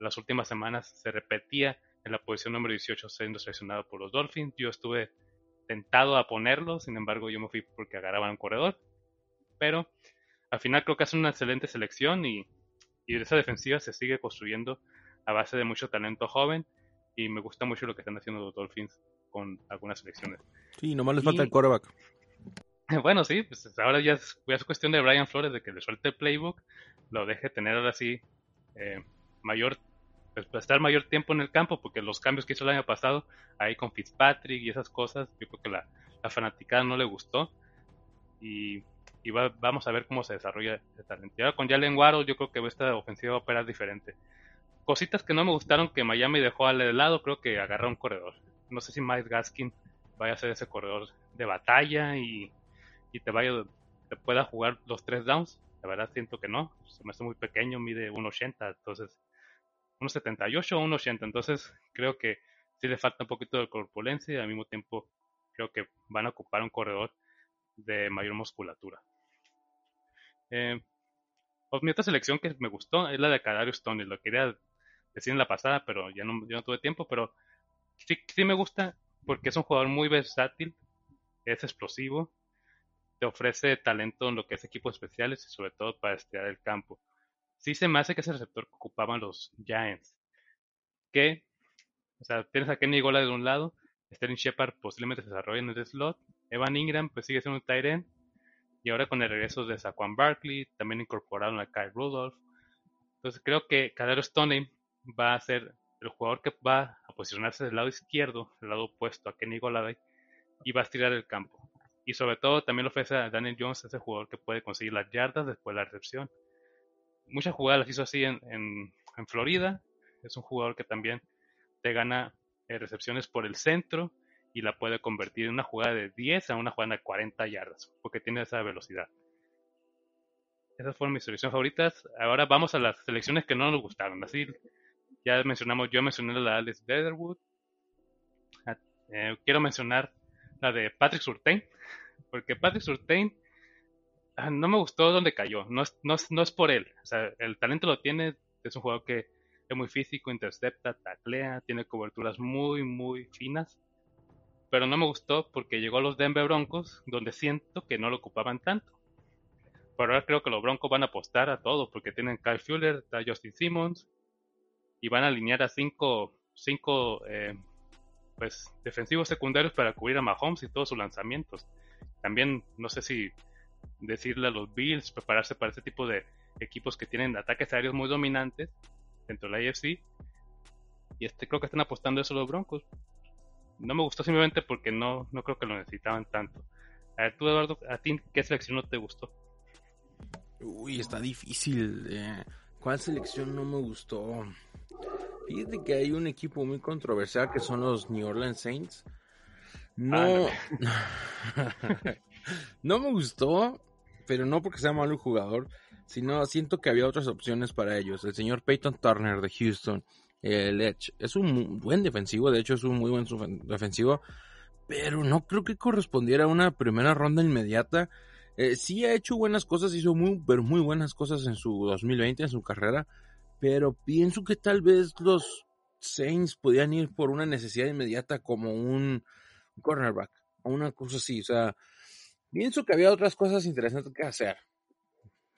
las últimas semanas se repetía en la posición número 18 siendo seleccionado por los Dolphins. Yo estuve tentado a ponerlo, sin embargo yo me fui porque agarraban un corredor. Pero al final creo que hace una excelente selección y, y esa defensiva se sigue construyendo a base de mucho talento joven y me gusta mucho lo que están haciendo los Dolphins con algunas selecciones. Sí, nomás les falta el quarterback. Bueno, sí, pues ahora ya es, ya es cuestión de Brian Flores de que le suelte el playbook, lo deje tener ahora sí eh, mayor, pues, estar mayor tiempo en el campo, porque los cambios que hizo el año pasado, ahí con Fitzpatrick y esas cosas, yo creo que la, la fanaticada no le gustó. Y, y va- vamos a ver cómo se desarrolla ese talento. Y ahora con Jalen Waddle, yo creo que esta ofensiva va a operar diferente. Cositas que no me gustaron que Miami dejó al lado, creo que agarró un corredor. No sé si Mike Gaskin vaya a ser ese corredor de batalla y, y te vaya te pueda jugar los tres downs. La verdad siento que no, se me hace muy pequeño, mide 1.80, entonces 1.78 o 1.80, entonces creo que sí le falta un poquito de corpulencia y al mismo tiempo creo que van a ocupar un corredor de mayor musculatura. Eh, pues, mi otra selección que me gustó es la de Kadarius Stone, lo quería decir en la pasada, pero ya no, ya no tuve tiempo, pero sí, sí me gusta porque es un jugador muy versátil, es explosivo, te ofrece talento en lo que es equipos especiales y sobre todo para estirar el campo. Sí se me hace que ese receptor que ocupaban los Giants, que, o sea, tienes a Kenny Gola de un lado, Sterling Shepard posiblemente se desarrolla en el slot, Evan Ingram pues sigue siendo un tight end, y ahora con el regreso de Saquon Barkley, también incorporaron a Kyle Rudolph. Entonces creo que Cadero Stoney va a ser el jugador que va a posicionarse del lado izquierdo, del lado opuesto a Kenny Golladay, y va a estirar el campo. Y sobre todo también le ofrece a Daniel Jones ese jugador que puede conseguir las yardas después de la recepción. Muchas jugadas las hizo así en, en, Florida. Es un jugador que también te gana eh, recepciones por el centro y la puede convertir en una jugada de 10 a una jugada de 40 yardas, porque tiene esa velocidad. Esas fueron mis selecciones favoritas. Ahora vamos a las selecciones que no nos gustaron. Así, ya mencionamos, yo mencioné la de Alex Leatherwood. Ah, eh, quiero mencionar la de Patrick Surtain, porque Patrick Surtain ah, no me gustó donde cayó. No es, no, es, no es por él. El talento lo tiene. Es un jugador que es muy físico, intercepta, taclea, tiene coberturas muy, muy finas pero no me gustó porque llegó a los Denver Broncos, donde siento que no lo ocupaban tanto. Pero ahora creo que los Broncos van a apostar a todo, porque tienen Kyle Fuller, Justin Simmons, y van a alinear a cinco, cinco eh, pues, defensivos secundarios para cubrir a Mahomes y todos sus lanzamientos. También no sé si decirle a los Bills prepararse para ese tipo de equipos que tienen ataques aéreos muy dominantes dentro de la AFC. Y este creo que están apostando eso los Broncos no me gustó simplemente porque no, no creo que lo necesitaban tanto. A ver, tú, Eduardo, ¿a ti qué selección no te gustó? Uy, está difícil. Eh. ¿Cuál selección no me gustó? Fíjate que hay un equipo muy controversial que son los New Orleans Saints. No, no me gustó, pero no porque sea malo jugador, sino siento que había otras opciones para ellos. El señor Peyton Turner de Houston el Edge. Es un buen defensivo, de hecho es un muy buen defensivo, pero no creo que correspondiera a una primera ronda inmediata. Eh, sí ha hecho buenas cosas, hizo muy, pero muy buenas cosas en su 2020, en su carrera, pero pienso que tal vez los Saints podían ir por una necesidad inmediata como un cornerback, o una cosa así, o sea, pienso que había otras cosas interesantes que hacer.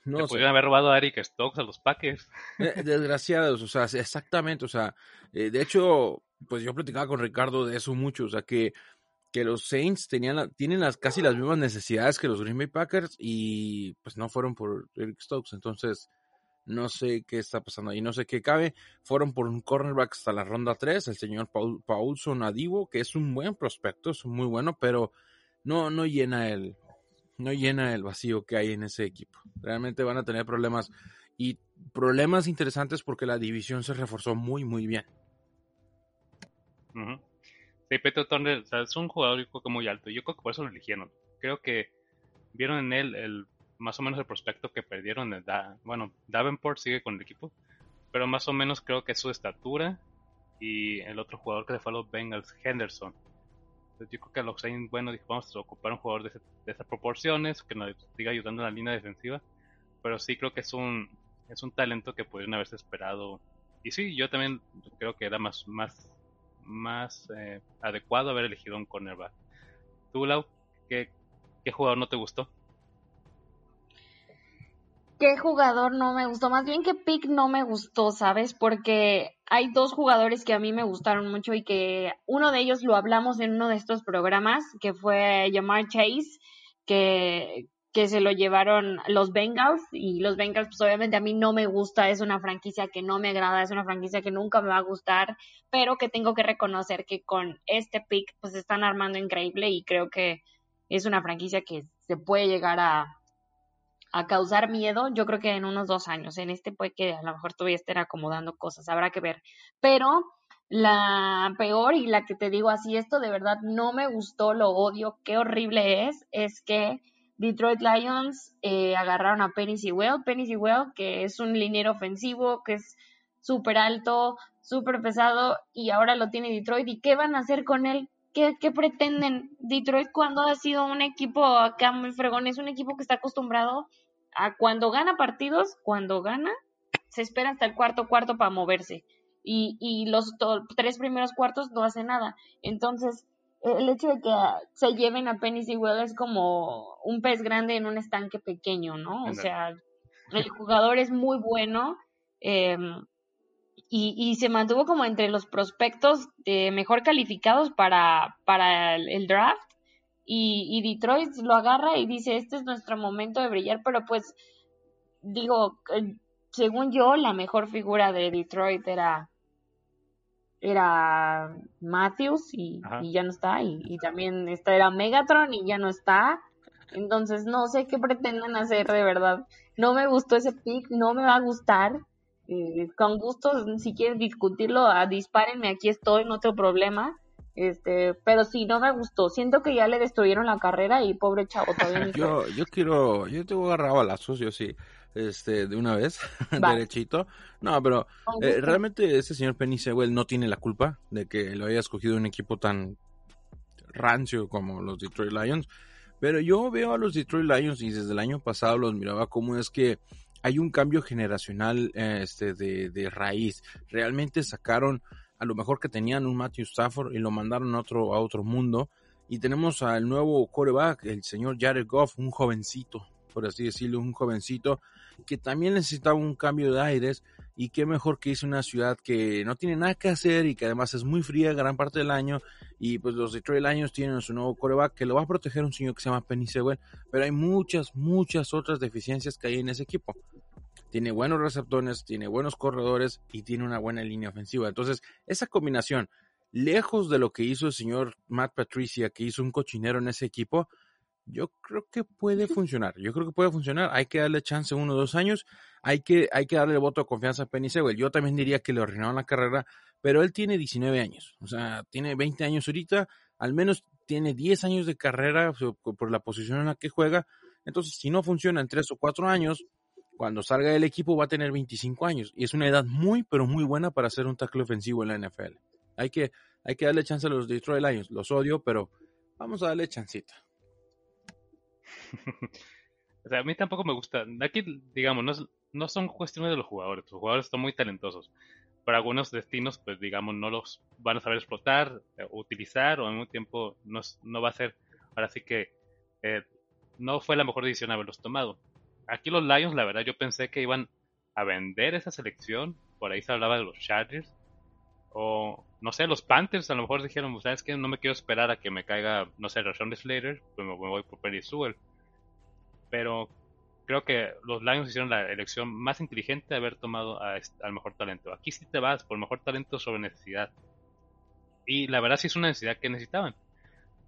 No podrían haber robado a Eric Stokes a los Packers. Desgraciados, o sea, exactamente, o sea, eh, de hecho, pues yo platicaba con Ricardo de eso mucho, o sea, que, que los Saints tenían tienen las, casi las mismas necesidades que los Green Bay Packers y pues no fueron por Eric Stokes, entonces no sé qué está pasando ahí, no sé qué cabe, fueron por un cornerback hasta la ronda 3, el señor Paul, Paulson Adivo, que es un buen prospecto, es muy bueno, pero no, no llena el, no llena el vacío que hay en ese equipo. Realmente van a tener problemas y problemas interesantes porque la división se reforzó muy, muy bien. Sí, Peter Turner es un jugador muy alto. Yo creo que por eso lo eligieron. Creo que vieron en él el más o menos el prospecto que perdieron. bueno, Davenport sigue con el equipo, pero más o menos creo que es su estatura y el otro jugador que se fue a los Bengals, Henderson yo creo que a los Saints, bueno, dijo, vamos a ocupar un jugador de, esas proporciones, que nos siga ayudando en la línea defensiva. Pero sí creo que es un, es un talento que podrían haberse esperado. Y sí, yo también creo que era más, más, más eh, adecuado haber elegido un cornerback. ¿Tú, Lau, qué, qué jugador no te gustó? ¿Qué jugador no me gustó? Más bien que pick no me gustó, ¿sabes? Porque hay dos jugadores que a mí me gustaron mucho y que uno de ellos lo hablamos en uno de estos programas, que fue Jamar Chase, que, que se lo llevaron los Bengals y los Bengals pues obviamente a mí no me gusta, es una franquicia que no me agrada, es una franquicia que nunca me va a gustar, pero que tengo que reconocer que con este pick pues están armando increíble y creo que es una franquicia que se puede llegar a, a causar miedo, yo creo que en unos dos años. En este puede que a lo mejor todavía estén acomodando cosas, habrá que ver. Pero la peor y la que te digo así, esto de verdad no me gustó, lo odio, qué horrible es, es que Detroit Lions eh, agarraron a Penny Sewell. Penny Sewell, que es un liniero ofensivo, que es súper alto, súper pesado, y ahora lo tiene Detroit. ¿Y qué van a hacer con él? ¿Qué, ¿Qué, pretenden? Detroit cuando ha sido un equipo acá muy fregón, es un equipo que está acostumbrado a cuando gana partidos, cuando gana, se espera hasta el cuarto cuarto para moverse. Y, y los tres primeros cuartos no hace nada. Entonces, el hecho de que se lleven a Penny Sewell es como un pez grande en un estanque pequeño, ¿no? O sea, el jugador es muy bueno eh, y, y, se mantuvo como entre los prospectos eh, mejor calificados para, para el, draft y, y, Detroit lo agarra y dice, este es nuestro momento de brillar, pero pues digo, eh, según yo, la mejor figura de Detroit era era Matthews y, ya no está, y, también esta era Megatron y ya no está. Entonces no sé qué pretendan hacer de verdad. No me gustó ese pick, no me va a gustar. Eh, con gusto, si quieren discutirlo, a, dispárenme, aquí estoy, no tengo problema. Este, pero sí, no me gustó. Siento que ya le destruyeron la carrera y pobre chavo todavía. yo, yo quiero, yo tengo agarrado a lazos, yo sí este, de una vez, derechito. No, pero eh, realmente ese señor Penny Sewell no tiene la culpa de que lo haya escogido un equipo tan rancio como los Detroit Lions. Pero yo veo a los Detroit Lions y desde el año pasado los miraba como es que hay un cambio generacional este, de, de raíz. Realmente sacaron a lo mejor que tenían un Matthew Stafford y lo mandaron a otro, a otro mundo. Y tenemos al nuevo coreback, el señor Jared Goff, un jovencito, por así decirlo, un jovencito que también necesitaba un cambio de aires y qué mejor que hice una ciudad que no tiene nada que hacer y que además es muy fría gran parte del año y pues los Detroit Lions tienen su nuevo coreback que lo va a proteger un señor que se llama Penny Sewell, pero hay muchas, muchas otras deficiencias que hay en ese equipo. Tiene buenos receptores, tiene buenos corredores y tiene una buena línea ofensiva. Entonces, esa combinación, lejos de lo que hizo el señor Matt Patricia, que hizo un cochinero en ese equipo, yo creo que puede funcionar. Yo creo que puede funcionar. Hay que darle chance uno o dos años. Hay que, hay que darle el voto de confianza a Penny Sewell. Yo también diría que le arruinaron la carrera, pero él tiene 19 años. O sea, tiene 20 años ahorita. Al menos tiene 10 años de carrera por la posición en la que juega. Entonces, si no funciona en 3 o 4 años, cuando salga del equipo va a tener 25 años. Y es una edad muy, pero muy buena para hacer un tackle ofensivo en la NFL. Hay que, hay que darle chance a los Detroit Lions. Los odio, pero vamos a darle chancita. o sea, a mí tampoco me gusta. Aquí, digamos, no, no son cuestiones de los jugadores. Los jugadores son muy talentosos. Pero algunos destinos, pues digamos, no los van a saber explotar, eh, utilizar, o al mismo tiempo no, no va a ser. Ahora sí que eh, no fue la mejor decisión haberlos tomado. Aquí los Lions, la verdad, yo pensé que iban a vender esa selección. Por ahí se hablaba de los Chargers. O, no sé, los Panthers a lo mejor dijeron, ¿sabes qué? No me quiero esperar a que me caiga, no sé, Rashawn Slater, pues me voy por Perry Sewell pero creo que los Lions hicieron la elección más inteligente de haber tomado al mejor talento. Aquí sí te vas por mejor talento sobre necesidad. Y la verdad sí es una necesidad que necesitaban.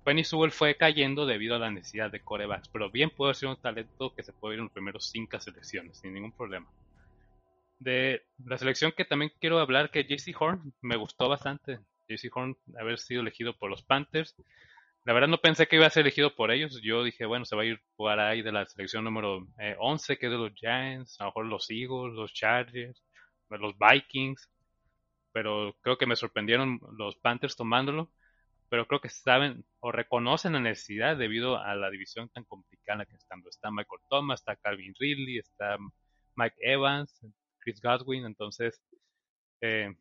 Penny Sewell fue cayendo debido a la necesidad de corebacks, pero bien puede ser un talento que se puede ir en los primeros cinco selecciones, sin ningún problema. De la selección que también quiero hablar, que JC Horn, me gustó bastante. JC Horn haber sido elegido por los Panthers la verdad no pensé que iba a ser elegido por ellos. Yo dije, bueno, se va a ir por ahí de la selección número 11, eh, que es de los Giants, a lo mejor los Eagles, los Chargers, los Vikings. Pero creo que me sorprendieron los Panthers tomándolo. Pero creo que saben o reconocen la necesidad debido a la división tan complicada que están. Está Michael Thomas, está Calvin Ridley, está Mike Evans, Chris Godwin. Entonces, eh,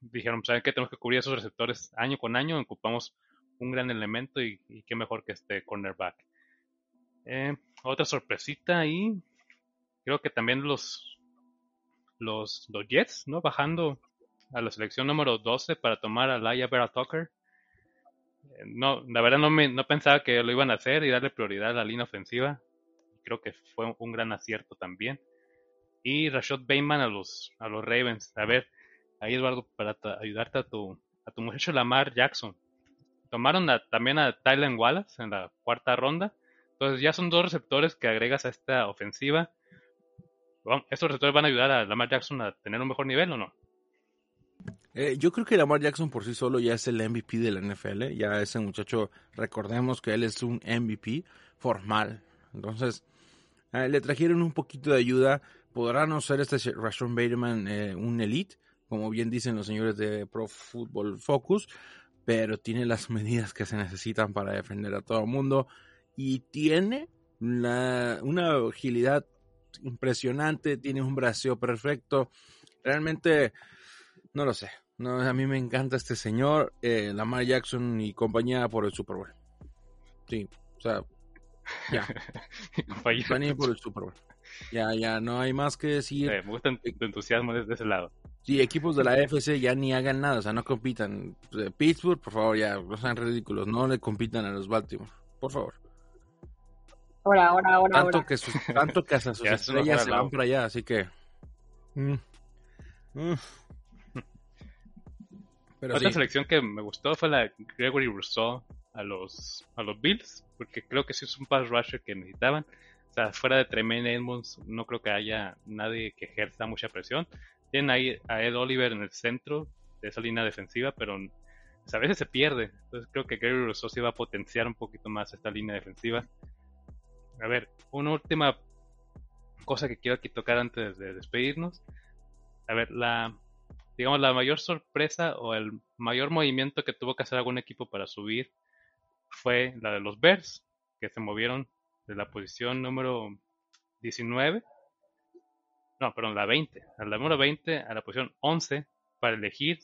dijeron, pues, ¿saben qué? Tenemos que cubrir esos receptores año con año. Ocupamos un gran elemento y, qué mejor que este cornerback. Eh, otra sorpresita ahí, creo que también los, los, los Jets, ¿no? Bajando a la selección número 12 para tomar a Laia Vera Tucker. Eh, no, la verdad no, me, no pensaba que lo iban a hacer y darle prioridad a la línea ofensiva. Creo que fue un gran acierto también. Y Rashad Bateman a los, a los Ravens. A ver, ahí Eduardo, para ayudarte a tu, a tu muchacho Lamar Jackson. Tomaron también a Tylen Wallace en la cuarta ronda. Entonces ya son dos receptores que agregas a esta ofensiva. ¿Estos receptores van a ayudar a Lamar Jackson a tener un mejor nivel o no? Eh, yo creo que Lamar Jackson por sí solo ya es el MVP de la NFL. Ya ese muchacho, recordemos que él es un MVP formal. Entonces, eh, le trajeron un poquito de ayuda. Podrá no ser este Rashon Bateman eh, un elite, como bien dicen los señores de Pro Football Focus, pero tiene las medidas que se necesitan para defender a todo el mundo y tiene una agilidad impresionante, tiene un braceo perfecto. Realmente, no lo sé. No, a mí me encanta este señor, eh, Lamar Jackson y compañía por el Super Bowl. Sí, o sea, ya. compañía por el Super Bowl. Ya, ya, no hay más que decir. me gusta tu entusiasmo desde ese lado. Sí, equipos de la FC ya ni hagan nada, o sea, no compitan. Pittsburgh, por favor, ya, no sean ridículos, no le compitan a los Baltimore, por favor. Ahora, ahora, ahora. Tanto, Que, sus, tanto que hasta sus estrellas se van para allá, así que. Mm, mm. Pero Otra selección que me gustó fue la de Gregory Rousseau a los, a los Bills, porque creo que sí es un pass rusher que necesitaban. O sea, fuera de Tremaine Edmonds, no creo que haya nadie que ejerza mucha presión. Tienen ahí a Ed Oliver en el centro de esa línea defensiva, pero a veces se pierde. Entonces creo que Gregory Rousseau sí va a potenciar un poquito más esta línea defensiva. A ver, una última cosa que quiero aquí tocar antes de despedirnos. A ver, la digamos la mayor sorpresa o el mayor movimiento que tuvo que hacer algún equipo para subir fue la de los Bears, que se movieron de la posición número 19, no, perdón, la 20, a la número 20 a la posición 11 para elegir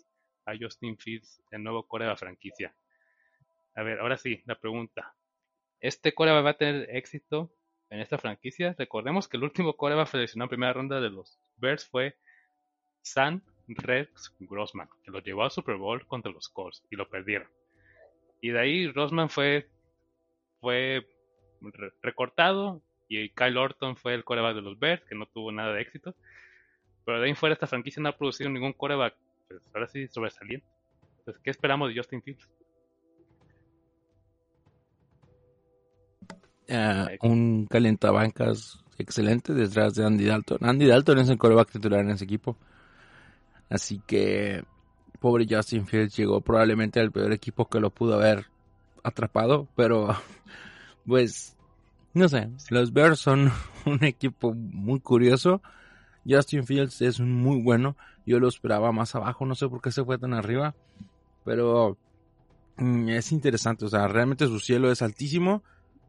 a Justin Fields, el nuevo core de la franquicia. A ver, ahora sí, la pregunta. ¿Este core va a tener éxito en esta franquicia? Recordemos que el último core va a seleccionar en primera ronda de los Bears fue San Rex Grossman, que lo llevó al Super Bowl contra los Colts y lo perdieron. Y de ahí Grossman fue, fue recortado y Kyle Orton fue el coreback de los Bears, que no tuvo nada de éxito. Pero de ahí fuera esta franquicia no ha producido ningún coreback, pues ahora sí sobresaliente. Entonces, ¿qué esperamos de Justin Fields? Uh, un calentabancas excelente detrás de Andy Dalton. Andy Dalton es el coreback titular en ese equipo. Así que pobre Justin Fields llegó probablemente al peor equipo que lo pudo haber atrapado, pero pues no sé, los Bears son un equipo muy curioso. Justin Fields es muy bueno, yo lo esperaba más abajo, no sé por qué se fue tan arriba, pero mm, es interesante, o sea, realmente su cielo es altísimo,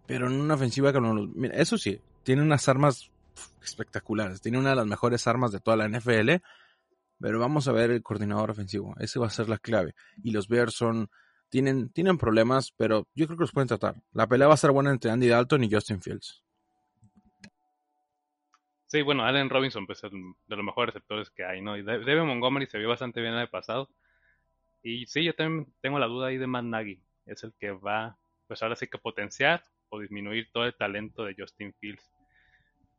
pero en una ofensiva que no Mira, eso sí, tiene unas armas espectaculares, tiene una de las mejores armas de toda la NFL, pero vamos a ver el coordinador ofensivo. Ese va a ser la clave. Y los Bears son. Tienen, tienen problemas, pero yo creo que los pueden tratar. La pelea va a ser buena entre Andy Dalton y Justin Fields. Sí, bueno, Allen Robinson pues, es de los mejores receptores que hay, ¿no? Y David Montgomery se vio bastante bien en el pasado. Y sí, yo también tengo la duda ahí de Matt Nagy. Es el que va, pues ahora sí que potenciar o disminuir todo el talento de Justin Fields.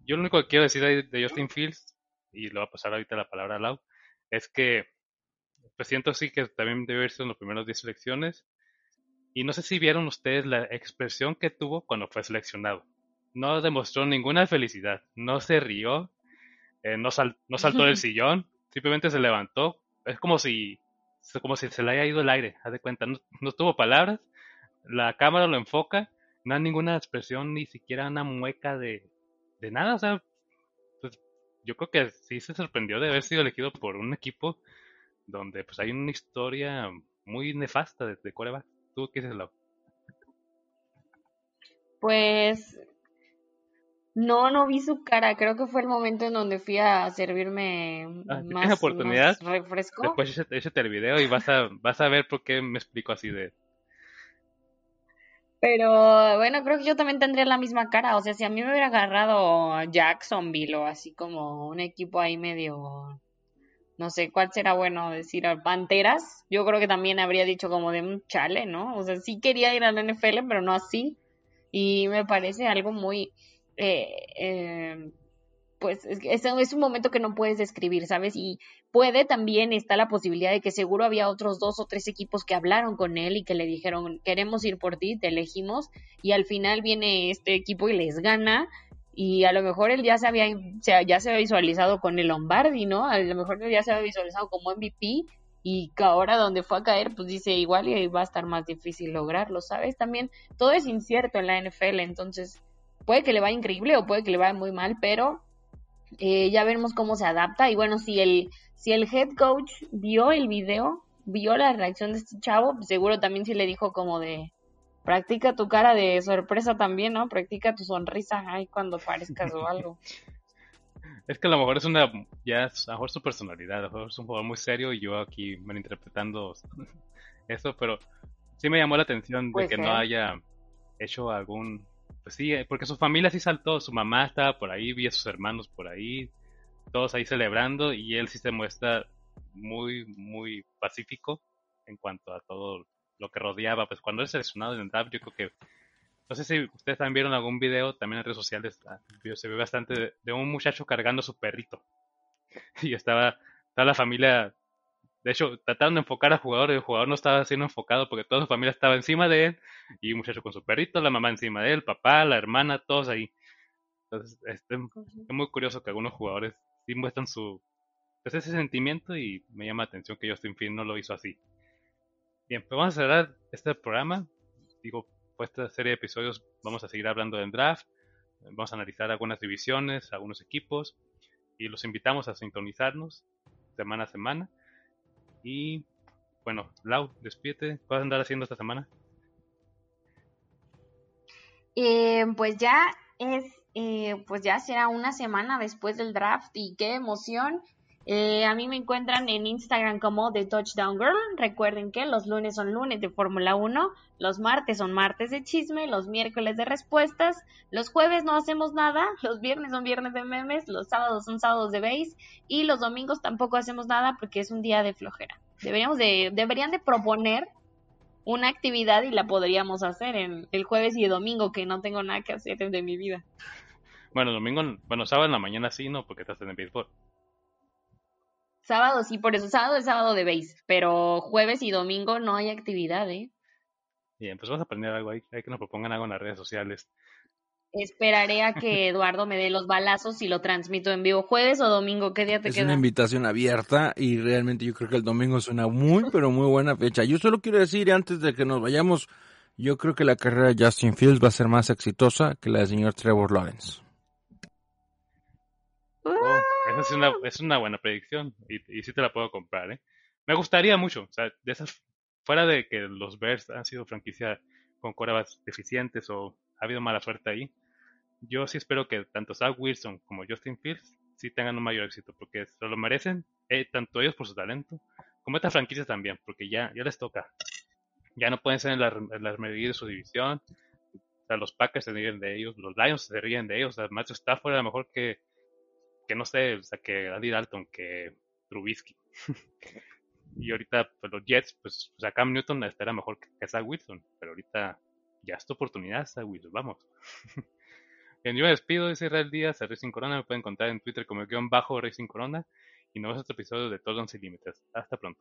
Yo lo único que quiero decir de Justin Fields, y lo va a pasar ahorita la palabra a Lau, es que pues siento sí que también debe verse en los primeros 10 selecciones. Y no sé si vieron ustedes la expresión que tuvo cuando fue seleccionado. No demostró ninguna felicidad, no se rió, eh, no, no saltó del sillón, simplemente se levantó. Es como si, como si se le haya ido el aire, haz de cuenta, no, tuvo palabras, la cámara lo enfoca, no hay ninguna expresión, ni siquiera una mueca de, de nada, o sea, yo creo que sí se sorprendió de haber sido elegido por un equipo donde pues hay una historia muy nefasta desde de coreback. ¿Tú qué dices, Lau? Pues no, no vi su cara. Creo que fue el momento en donde fui a servirme ah, más, oportunidad, refresco. Después échate el video y vas a, vas a ver por qué me explico así de, pero bueno, creo que yo también tendría la misma cara. O sea, si a mí me hubiera agarrado Jacksonville o así como un equipo ahí medio, no sé cuál será bueno decir, Panteras, yo creo que también habría dicho como de un chale, ¿no? O sea, sí quería ir al NFL, pero no así. Y me parece algo muy, eh, eh, pues es, es, un momento que no puedes describir, ¿sabes? Y puede también está la posibilidad de que seguro había otros dos o tres equipos que hablaron con él y que le dijeron, queremos ir por ti, te elegimos, y al final viene este equipo y les gana, y a lo mejor él ya se había, ya se había visualizado con el Lombardi, ¿no? A lo mejor él ya se había visualizado como MVP, y que ahora donde fue a caer, pues dice igual y va a estar más difícil lograrlo, ¿sabes? También todo es incierto en la NFL, entonces puede que le vaya increíble o puede que le vaya muy mal, pero eh, ya veremos cómo se adapta. Y bueno, si el, si el head coach vio el video, vio la reacción de este chavo, pues seguro también sí le dijo como de, practica tu cara de sorpresa también, ¿no? Practica tu sonrisa ahí cuando parezcas o algo. Es que a lo mejor es una, ya a lo mejor su personalidad, a lo mejor es un jugador muy serio y yo aquí malinterpretando eso, pero sí me llamó la atención de que no haya hecho algún, pues sí, eh, porque su familia sí saltó, su mamá estaba por ahí, vi a sus hermanos por ahí, todos ahí celebrando y él sí se muestra muy, muy pacífico en cuanto a todo lo que rodeaba, pues cuando es seleccionado en el draft yo creo que no sé si ustedes también vieron algún video, también en redes sociales, ah, se ve bastante de, un muchacho cargando su perrito. Y estaba, estaba la familia, de hecho, tratando de enfocar al jugador, y el jugador no estaba siendo enfocado porque toda su familia estaba encima de él, y un muchacho con su perrito, la mamá encima de él, papá, la hermana, todos ahí. Entonces, este, es muy curioso que algunos jugadores sí muestran su, pues ese sentimiento y me llama la atención que Justin Field no lo hizo así. Bien, pues vamos a cerrar este programa. Digo, pues esta serie de episodios vamos a seguir hablando del draft, vamos a analizar algunas divisiones, algunos equipos y los invitamos a sintonizarnos semana a semana. Y bueno, Lau, despídete, ¿qué vas a andar haciendo esta semana? Eh, pues ya es, eh, pues ya será una semana después del draft y qué emoción. Eh, a mí me encuentran en Instagram como The Touchdown Girl. Recuerden que los lunes son lunes de Fórmula 1, los martes son martes de chisme, los miércoles de respuestas, los jueves no hacemos nada, los viernes son viernes de memes, los sábados son sábados de base y los domingos tampoco hacemos nada porque es un día de flojera. Deberíamos de, deberían de proponer una actividad y la podríamos hacer en el jueves y el domingo que no tengo nada que hacer de mi vida. Bueno, domingo, bueno, sábado en la mañana sí, ¿no? Porque estás en el béisbol. Sábado sí, por eso sábado es sábado de base, pero jueves y domingo no hay actividad, ¿eh? Bien, pues vamos a aprender algo ahí, hay que nos propongan algo en las redes sociales. Esperaré a que Eduardo me dé los balazos y lo transmito en vivo. ¿Jueves o domingo? ¿Qué día te Es queda? una invitación abierta y realmente yo creo que el domingo es una muy, pero muy buena fecha. Yo solo quiero decir, antes de que nos vayamos, yo creo que la carrera de Justin Fields va a ser más exitosa que la del señor Trevor Lawrence. Es una, es una buena predicción y, y sí te la puedo comprar, ¿eh? Me gustaría mucho, o sea, de fuera de que los Bears han sido franquicia con corebacks deficientes o ha habido mala suerte ahí, yo sí espero que tanto Zach Wilson como Justin Fields sí tengan un mayor éxito, porque se lo merecen, eh, tanto ellos por su talento, como estas franquicias también, porque ya, ya les toca. Ya no pueden ser en la, en la medida de su división, o sea, los Packers se ríen de ellos, los Lions se ríen de ellos, o sea, Matthew Stafford a lo mejor que que no sé, o sea, que Andy Dalton, que Trubisky. y ahorita, pues los Jets, pues, o sea, Cam Newton estará mejor que, Zach Wilson, pero ahorita ya es tu oportunidad, Zach Wilson, vamos. Bien, yo me despido, dice Israel Díaz, a Racing Corona, me pueden encontrar en Twitter como el guion bajo Racing Corona, y nuevos otro episodio de Todos Sin Límites. Hasta pronto.